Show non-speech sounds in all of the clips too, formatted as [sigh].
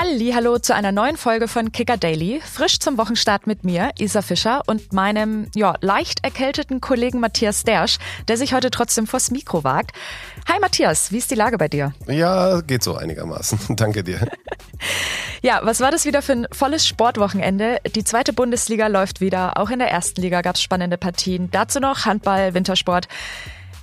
Hallo zu einer neuen Folge von Kicker Daily. Frisch zum Wochenstart mit mir, Isa Fischer und meinem ja, leicht erkälteten Kollegen Matthias Dersch, der sich heute trotzdem vors Mikro wagt. Hi Matthias, wie ist die Lage bei dir? Ja, geht so einigermaßen. [laughs] Danke dir. [laughs] ja, was war das wieder für ein volles Sportwochenende? Die zweite Bundesliga läuft wieder. Auch in der ersten Liga gab es spannende Partien. Dazu noch Handball, Wintersport.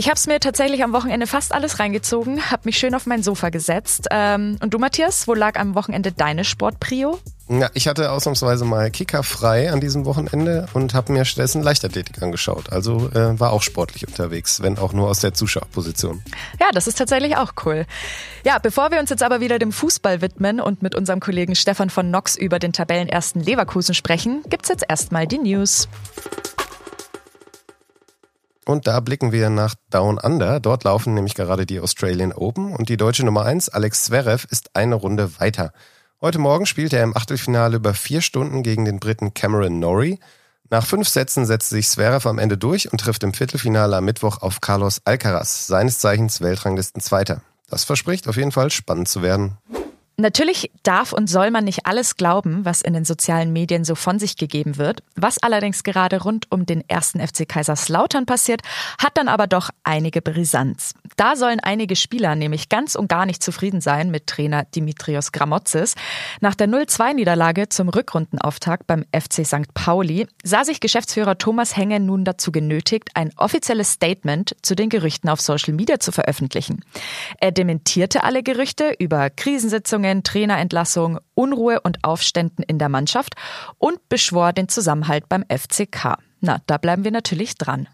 Ich habe es mir tatsächlich am Wochenende fast alles reingezogen, habe mich schön auf mein Sofa gesetzt. Ähm, und du, Matthias, wo lag am Wochenende deine Sportprio? Ja, ich hatte ausnahmsweise mal Kicker frei an diesem Wochenende und habe mir stattdessen Leichtathletik angeschaut. Also äh, war auch sportlich unterwegs, wenn auch nur aus der Zuschauerposition. Ja, das ist tatsächlich auch cool. Ja, bevor wir uns jetzt aber wieder dem Fußball widmen und mit unserem Kollegen Stefan von Nox über den Tabellenersten Leverkusen sprechen, gibt's jetzt erstmal die News. Und da blicken wir nach Down Under. Dort laufen nämlich gerade die Australian Open und die deutsche Nummer 1, Alex Zverev, ist eine Runde weiter. Heute Morgen spielt er im Achtelfinale über vier Stunden gegen den Briten Cameron Norrie. Nach fünf Sätzen setzt sich Zverev am Ende durch und trifft im Viertelfinale am Mittwoch auf Carlos Alcaraz, seines Zeichens Weltranglisten Zweiter. Das verspricht auf jeden Fall spannend zu werden. Natürlich darf und soll man nicht alles glauben, was in den sozialen Medien so von sich gegeben wird. Was allerdings gerade rund um den ersten FC Kaiserslautern passiert, hat dann aber doch einige Brisanz. Da sollen einige Spieler nämlich ganz und gar nicht zufrieden sein mit Trainer Dimitrios Gramotzes. Nach der 0-2-Niederlage zum Rückrundenauftakt beim FC St. Pauli sah sich Geschäftsführer Thomas Henge nun dazu genötigt, ein offizielles Statement zu den Gerüchten auf Social Media zu veröffentlichen. Er dementierte alle Gerüchte über Krisensitzungen Verletzungen, Trainerentlassung, Unruhe und Aufständen in der Mannschaft und beschwor den Zusammenhalt beim FCK. Na, da bleiben wir natürlich dran.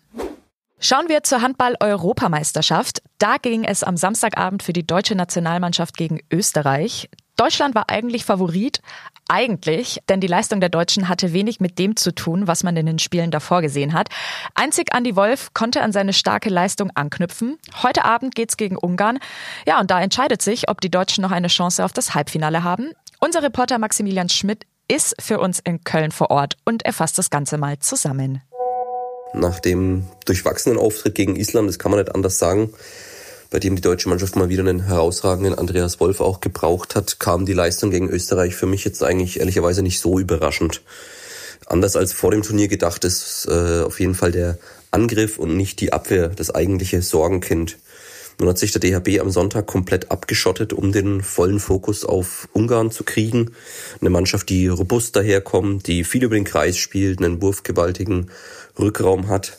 Schauen wir zur Handball-Europameisterschaft. Da ging es am Samstagabend für die deutsche Nationalmannschaft gegen Österreich. Deutschland war eigentlich Favorit, eigentlich, denn die Leistung der Deutschen hatte wenig mit dem zu tun, was man in den Spielen davor gesehen hat. Einzig Andy Wolf konnte an seine starke Leistung anknüpfen. Heute Abend geht's gegen Ungarn. Ja, und da entscheidet sich, ob die Deutschen noch eine Chance auf das Halbfinale haben. Unser Reporter Maximilian Schmidt ist für uns in Köln vor Ort und er fasst das Ganze mal zusammen. Nach dem durchwachsenen Auftritt gegen Island, das kann man nicht anders sagen, bei dem die deutsche Mannschaft mal wieder einen herausragenden Andreas Wolf auch gebraucht hat, kam die Leistung gegen Österreich für mich jetzt eigentlich ehrlicherweise nicht so überraschend. Anders als vor dem Turnier gedacht ist äh, auf jeden Fall der Angriff und nicht die Abwehr das eigentliche Sorgenkind. Nun hat sich der DHB am Sonntag komplett abgeschottet, um den vollen Fokus auf Ungarn zu kriegen. Eine Mannschaft, die robust daherkommt, die viel über den Kreis spielt, einen wurfgewaltigen Rückraum hat.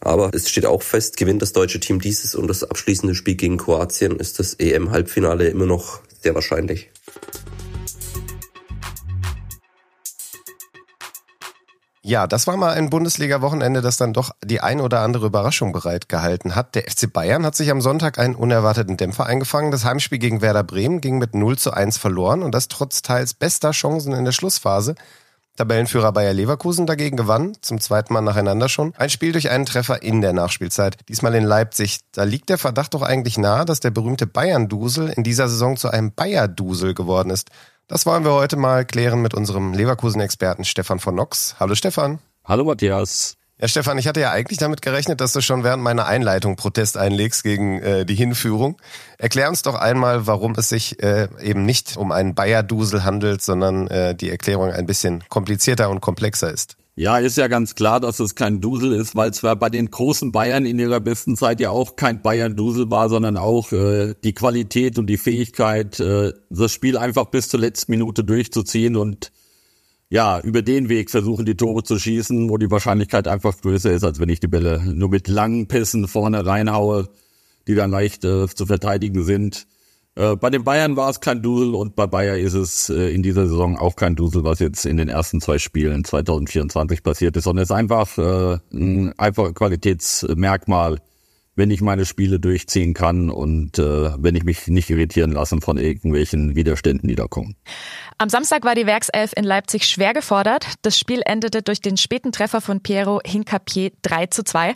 Aber es steht auch fest, gewinnt das deutsche Team dieses und das abschließende Spiel gegen Kroatien, ist das EM-Halbfinale immer noch sehr wahrscheinlich. Ja, das war mal ein Bundesliga-Wochenende, das dann doch die ein oder andere Überraschung bereitgehalten hat. Der FC Bayern hat sich am Sonntag einen unerwarteten Dämpfer eingefangen. Das Heimspiel gegen Werder Bremen ging mit 0 zu 1 verloren und das trotz teils bester Chancen in der Schlussphase. Tabellenführer Bayer Leverkusen dagegen gewann, zum zweiten Mal nacheinander schon, ein Spiel durch einen Treffer in der Nachspielzeit, diesmal in Leipzig. Da liegt der Verdacht doch eigentlich nahe, dass der berühmte Bayern-Dusel in dieser Saison zu einem Bayer-Dusel geworden ist. Das wollen wir heute mal klären mit unserem Leverkusen-Experten Stefan von Nox. Hallo Stefan. Hallo Matthias. Ja, Stefan, ich hatte ja eigentlich damit gerechnet, dass du schon während meiner Einleitung Protest einlegst gegen äh, die Hinführung. Erklär uns doch einmal, warum es sich äh, eben nicht um einen Bayer-Dusel handelt, sondern äh, die Erklärung ein bisschen komplizierter und komplexer ist. Ja, ist ja ganz klar, dass es kein Dusel ist, weil zwar bei den großen Bayern in ihrer besten Zeit ja auch kein Bayern-Dusel war, sondern auch äh, die Qualität und die Fähigkeit, äh, das Spiel einfach bis zur letzten Minute durchzuziehen und ja, über den Weg versuchen, die Tore zu schießen, wo die Wahrscheinlichkeit einfach größer ist, als wenn ich die Bälle nur mit langen Pässen vorne reinhaue, die dann leicht äh, zu verteidigen sind. Äh, bei den Bayern war es kein Dusel und bei Bayer ist es äh, in dieser Saison auch kein Dusel, was jetzt in den ersten zwei Spielen 2024 passiert ist, sondern es ist einfach äh, ein einfaches Qualitätsmerkmal, wenn ich meine Spiele durchziehen kann und äh, wenn ich mich nicht irritieren lasse von irgendwelchen Widerständen, die da kommen. Am Samstag war die Werkself in Leipzig schwer gefordert. Das Spiel endete durch den späten Treffer von Piero Hincapier 3 zu 2.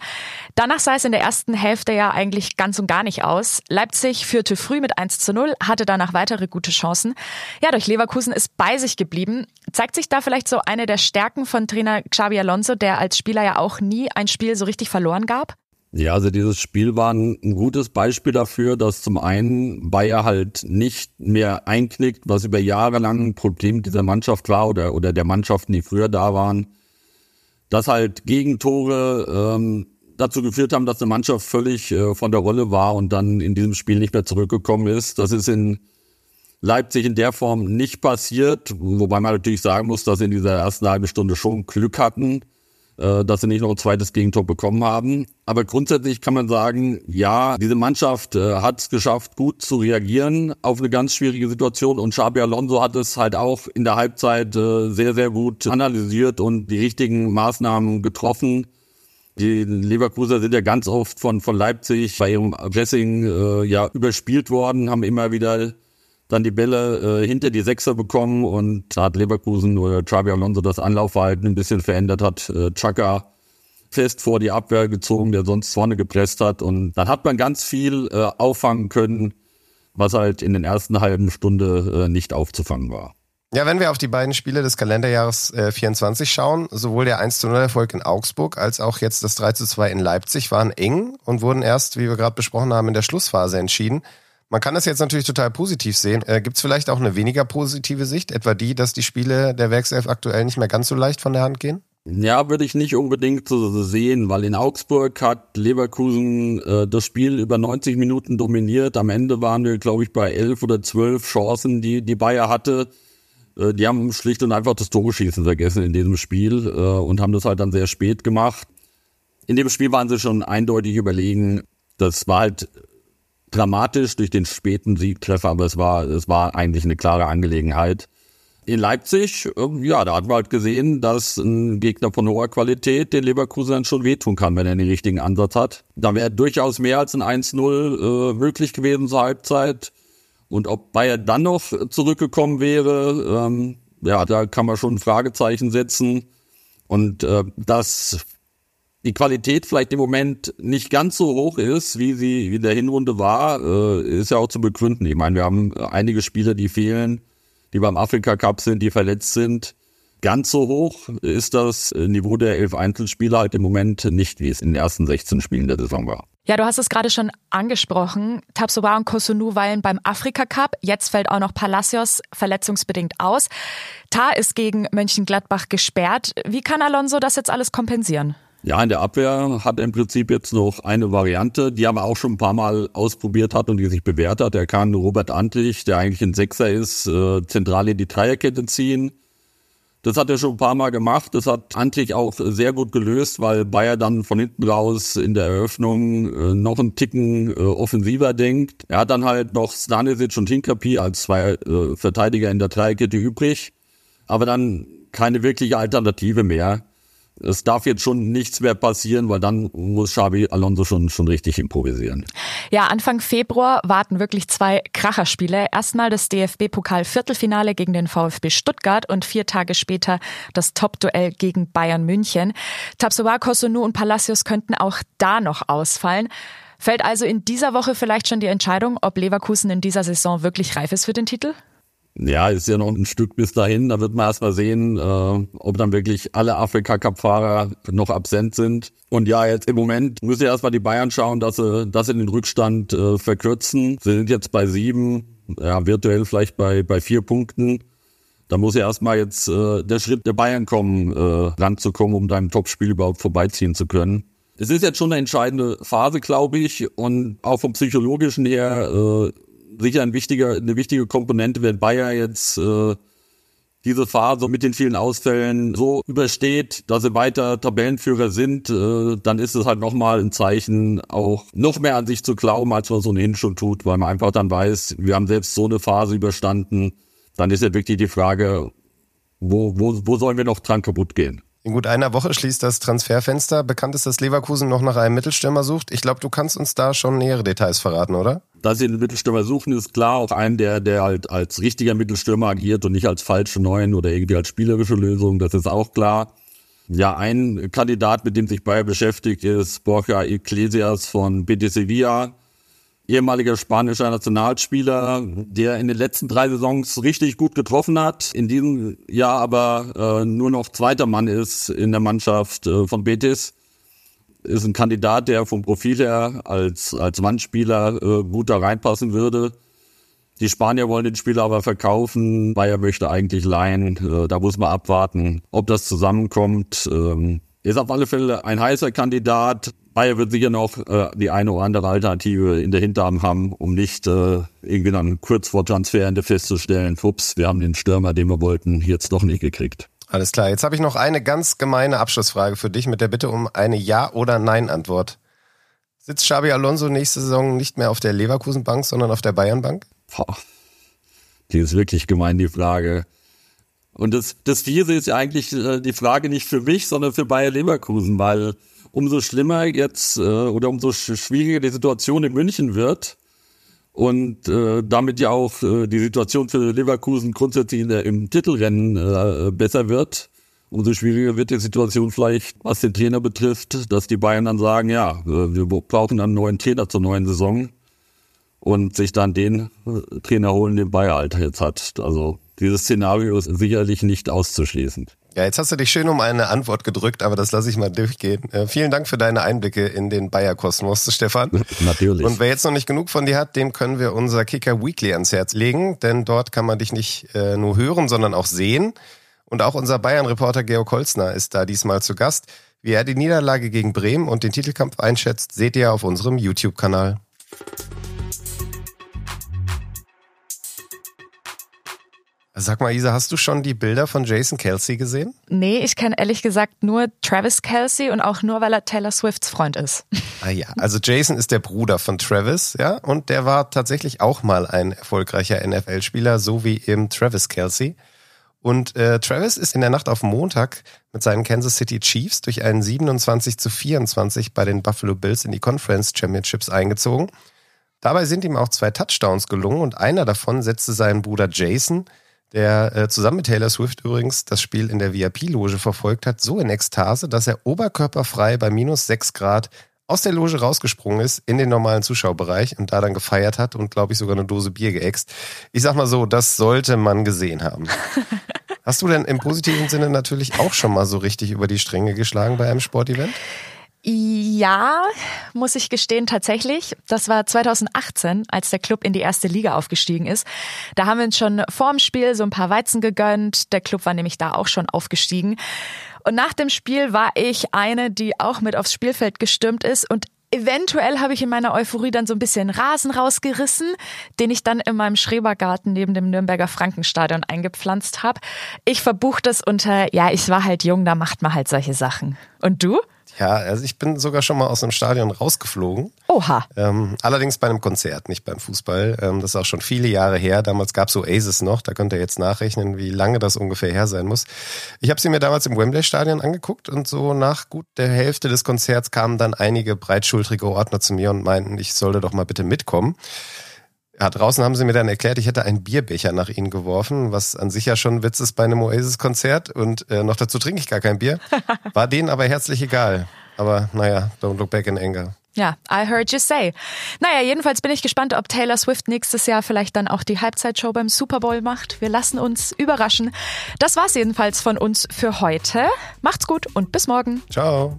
Danach sah es in der ersten Hälfte ja eigentlich ganz und gar nicht aus. Leipzig führte früh mit 1 zu 0, hatte danach weitere gute Chancen. Ja, durch Leverkusen ist bei sich geblieben. Zeigt sich da vielleicht so eine der Stärken von Trainer Xabi Alonso, der als Spieler ja auch nie ein Spiel so richtig verloren gab? Ja, also dieses Spiel war ein, gutes Beispiel dafür, dass zum einen Bayer halt nicht mehr einknickt, was über Jahre lang ein Problem dieser Mannschaft war oder, oder der Mannschaften, die früher da waren, dass halt Gegentore ähm, dazu geführt haben, dass eine Mannschaft völlig äh, von der Rolle war und dann in diesem Spiel nicht mehr zurückgekommen ist. Das ist in Leipzig in der Form nicht passiert, wobei man natürlich sagen muss, dass sie in dieser ersten halben Stunde schon Glück hatten dass sie nicht noch ein zweites Gegentor bekommen haben. Aber grundsätzlich kann man sagen, ja, diese Mannschaft äh, hat es geschafft, gut zu reagieren auf eine ganz schwierige Situation und Xabi Alonso hat es halt auch in der Halbzeit äh, sehr, sehr gut analysiert und die richtigen Maßnahmen getroffen. Die Leverkuser sind ja ganz oft von, von Leipzig bei ihrem Pressing äh, ja überspielt worden, haben immer wieder dann die Bälle äh, hinter die Sechser bekommen und da hat Leverkusen oder Xabi Alonso das Anlaufverhalten ein bisschen verändert hat. Äh, Chaka fest vor die Abwehr gezogen, der sonst vorne gepresst hat und dann hat man ganz viel äh, auffangen können, was halt in den ersten halben Stunde äh, nicht aufzufangen war. Ja, wenn wir auf die beiden Spiele des Kalenderjahres äh, 24 schauen, sowohl der 1 0 Erfolg in Augsburg als auch jetzt das 3 2 in Leipzig waren eng und wurden erst, wie wir gerade besprochen haben, in der Schlussphase entschieden. Man kann das jetzt natürlich total positiv sehen. Äh, Gibt es vielleicht auch eine weniger positive Sicht, etwa die, dass die Spiele der Werkself aktuell nicht mehr ganz so leicht von der Hand gehen? Ja, würde ich nicht unbedingt so sehen, weil in Augsburg hat Leverkusen äh, das Spiel über 90 Minuten dominiert. Am Ende waren wir, glaube ich, bei elf oder zwölf Chancen, die die Bayer hatte. Äh, die haben schlicht und einfach das Tore-Schießen vergessen in diesem Spiel äh, und haben das halt dann sehr spät gemacht. In dem Spiel waren sie schon eindeutig überlegen. Das war halt dramatisch durch den späten Siegtreffer, aber es war, es war eigentlich eine klare Angelegenheit. In Leipzig, ja, da hat man halt gesehen, dass ein Gegner von hoher Qualität den Leverkusen schon wehtun kann, wenn er den richtigen Ansatz hat. Da wäre durchaus mehr als ein 1-0 äh, möglich gewesen zur Halbzeit. Und ob Bayern dann noch zurückgekommen wäre, ähm, ja, da kann man schon ein Fragezeichen setzen. Und äh, das die Qualität vielleicht im Moment nicht ganz so hoch ist, wie sie wie der Hinrunde war, äh, ist ja auch zu begründen. Ich meine, wir haben einige Spieler, die fehlen, die beim Afrika Cup sind, die verletzt sind. Ganz so hoch ist das Niveau der elf Einzelspieler halt im Moment nicht, wie es in den ersten 16 Spielen der Saison war. Ja, du hast es gerade schon angesprochen. Tabsoba und Kosunu weilen beim Afrika Cup. Jetzt fällt auch noch Palacios verletzungsbedingt aus. Tar ist gegen Mönchengladbach gesperrt. Wie kann Alonso das jetzt alles kompensieren? Ja, in der Abwehr hat im Prinzip jetzt noch eine Variante, die er auch schon ein paar Mal ausprobiert hat und die sich bewährt hat. Er kann Robert Antlich, der eigentlich ein Sechser ist, äh, zentral in die Dreierkette ziehen. Das hat er schon ein paar Mal gemacht. Das hat Antlich auch sehr gut gelöst, weil Bayer dann von hinten raus in der Eröffnung äh, noch einen Ticken äh, offensiver denkt. Er hat dann halt noch Stanisic und Hinkapi als zwei äh, Verteidiger in der Dreierkette übrig, aber dann keine wirkliche Alternative mehr es darf jetzt schon nichts mehr passieren, weil dann muss Xabi Alonso schon, schon richtig improvisieren. Ja, Anfang Februar warten wirklich zwei Kracherspiele. Erstmal das DFB-Pokal-Viertelfinale gegen den VfB Stuttgart und vier Tage später das Top-Duell gegen Bayern München. Tabsoba, Kosunu und Palacios könnten auch da noch ausfallen. Fällt also in dieser Woche vielleicht schon die Entscheidung, ob Leverkusen in dieser Saison wirklich reif ist für den Titel? Ja, ist ja noch ein Stück bis dahin. Da wird man erstmal sehen, äh, ob dann wirklich alle Afrika-Cup-Fahrer noch absent sind. Und ja, jetzt im Moment müssen ja erstmal die Bayern schauen, dass sie, dass sie den Rückstand äh, verkürzen. Sie sind jetzt bei sieben, ja, virtuell vielleicht bei, bei vier Punkten. Da muss ja erstmal jetzt äh, der Schritt der Bayern kommen, äh, ranzukommen, um deinem Topspiel überhaupt vorbeiziehen zu können. Es ist jetzt schon eine entscheidende Phase, glaube ich. Und auch vom psychologischen her äh, sicher ein wichtiger, eine wichtige Komponente, wenn Bayer jetzt äh, diese Phase mit den vielen Ausfällen so übersteht, dass sie weiter Tabellenführer sind, äh, dann ist es halt nochmal ein Zeichen, auch noch mehr an sich zu glauben, als man so ohnehin schon tut, weil man einfach dann weiß, wir haben selbst so eine Phase überstanden. Dann ist ja wirklich die Frage, wo, wo, wo sollen wir noch dran kaputt gehen? In gut einer Woche schließt das Transferfenster. Bekannt ist, dass Leverkusen noch nach einem Mittelstürmer sucht. Ich glaube, du kannst uns da schon nähere Details verraten, oder? Dass sie einen Mittelstürmer suchen, ist klar. Auch einen, der, der halt als richtiger Mittelstürmer agiert und nicht als falsche Neuen oder irgendwie als spielerische Lösung. Das ist auch klar. Ja, ein Kandidat, mit dem sich Bayer beschäftigt, ist Borja Iglesias von Betis Sevilla ehemaliger spanischer Nationalspieler, der in den letzten drei Saisons richtig gut getroffen hat, in diesem Jahr aber äh, nur noch zweiter Mann ist in der Mannschaft äh, von Betis. Ist ein Kandidat, der vom Profil her als, als Wandspieler äh, gut da reinpassen würde. Die Spanier wollen den Spieler aber verkaufen. Bayer möchte eigentlich leihen. Äh, da muss man abwarten, ob das zusammenkommt. Ähm, ist auf alle Fälle ein heißer Kandidat. Bayer wird sicher noch äh, die eine oder andere Alternative in der Hinterhand haben, um nicht äh, irgendwie dann kurz vor Transferende festzustellen, ups, wir haben den Stürmer, den wir wollten, jetzt doch nicht gekriegt. Alles klar. Jetzt habe ich noch eine ganz gemeine Abschlussfrage für dich mit der Bitte um eine Ja- oder Nein-Antwort. Sitzt Xabi Alonso nächste Saison nicht mehr auf der Leverkusen-Bank, sondern auf der Bayern-Bank? Die ist wirklich gemein, die Frage. Und das, das Fiese ist ja eigentlich äh, die Frage nicht für mich, sondern für Bayer Leverkusen, weil umso schlimmer jetzt äh, oder umso schwieriger die Situation in München wird und äh, damit ja auch äh, die Situation für Leverkusen grundsätzlich in der, im Titelrennen äh, besser wird, umso schwieriger wird die Situation vielleicht, was den Trainer betrifft, dass die Bayern dann sagen, ja, äh, wir brauchen einen neuen Trainer zur neuen Saison und sich dann den äh, Trainer holen, den Bayer Alter jetzt hat. Also dieses Szenario ist sicherlich nicht auszuschließen. Ja, jetzt hast du dich schön um eine Antwort gedrückt, aber das lasse ich mal durchgehen. Äh, vielen Dank für deine Einblicke in den Bayer-Kosmos, Stefan. [laughs] Natürlich. Und wer jetzt noch nicht genug von dir hat, dem können wir unser Kicker Weekly ans Herz legen, denn dort kann man dich nicht äh, nur hören, sondern auch sehen. Und auch unser Bayern-Reporter Georg Holzner ist da diesmal zu Gast. Wie er die Niederlage gegen Bremen und den Titelkampf einschätzt, seht ihr auf unserem YouTube-Kanal. Sag mal, Isa, hast du schon die Bilder von Jason Kelsey gesehen? Nee, ich kenne ehrlich gesagt nur Travis Kelsey und auch nur, weil er Taylor Swifts Freund ist. Ah ja, also Jason ist der Bruder von Travis, ja, und der war tatsächlich auch mal ein erfolgreicher NFL-Spieler, so wie eben Travis Kelsey. Und äh, Travis ist in der Nacht auf Montag mit seinen Kansas City Chiefs durch einen 27 zu 24 bei den Buffalo Bills in die Conference Championships eingezogen. Dabei sind ihm auch zwei Touchdowns gelungen und einer davon setzte seinen Bruder Jason der äh, zusammen mit Taylor Swift übrigens das Spiel in der VIP-Loge verfolgt hat, so in Ekstase, dass er oberkörperfrei bei minus sechs Grad aus der Loge rausgesprungen ist in den normalen Zuschauerbereich und da dann gefeiert hat und, glaube ich, sogar eine Dose Bier geäxt. Ich sag mal so, das sollte man gesehen haben. [laughs] Hast du denn im positiven Sinne natürlich auch schon mal so richtig über die Stränge geschlagen bei einem Sportevent? Ja, muss ich gestehen, tatsächlich. Das war 2018, als der Club in die erste Liga aufgestiegen ist. Da haben wir uns schon vorm Spiel so ein paar Weizen gegönnt. Der Club war nämlich da auch schon aufgestiegen. Und nach dem Spiel war ich eine, die auch mit aufs Spielfeld gestürmt ist und Eventuell habe ich in meiner Euphorie dann so ein bisschen Rasen rausgerissen, den ich dann in meinem Schrebergarten neben dem Nürnberger Frankenstadion eingepflanzt habe. Ich verbuche das unter, ja, ich war halt jung, da macht man halt solche Sachen. Und du? Ja, also ich bin sogar schon mal aus einem Stadion rausgeflogen. Oha. Ähm, allerdings bei einem Konzert, nicht beim Fußball. Ähm, das ist auch schon viele Jahre her. Damals gab's Oasis noch. Da könnt ihr jetzt nachrechnen, wie lange das ungefähr her sein muss. Ich habe sie mir damals im Wembley-Stadion angeguckt und so nach gut der Hälfte des Konzerts kamen dann einige breitschultrige Ordner zu mir und meinten, ich sollte doch mal bitte mitkommen. Ja, draußen haben sie mir dann erklärt, ich hätte einen Bierbecher nach ihnen geworfen, was an sich ja schon ein Witz ist bei einem Oasis-Konzert. Und äh, noch dazu trinke ich gar kein Bier. [laughs] War denen aber herzlich egal. Aber naja, don't look back in anger. Ja, I heard you say. Naja, jedenfalls bin ich gespannt, ob Taylor Swift nächstes Jahr vielleicht dann auch die Halbzeitshow beim Super Bowl macht. Wir lassen uns überraschen. Das war's jedenfalls von uns für heute. Macht's gut und bis morgen. Ciao.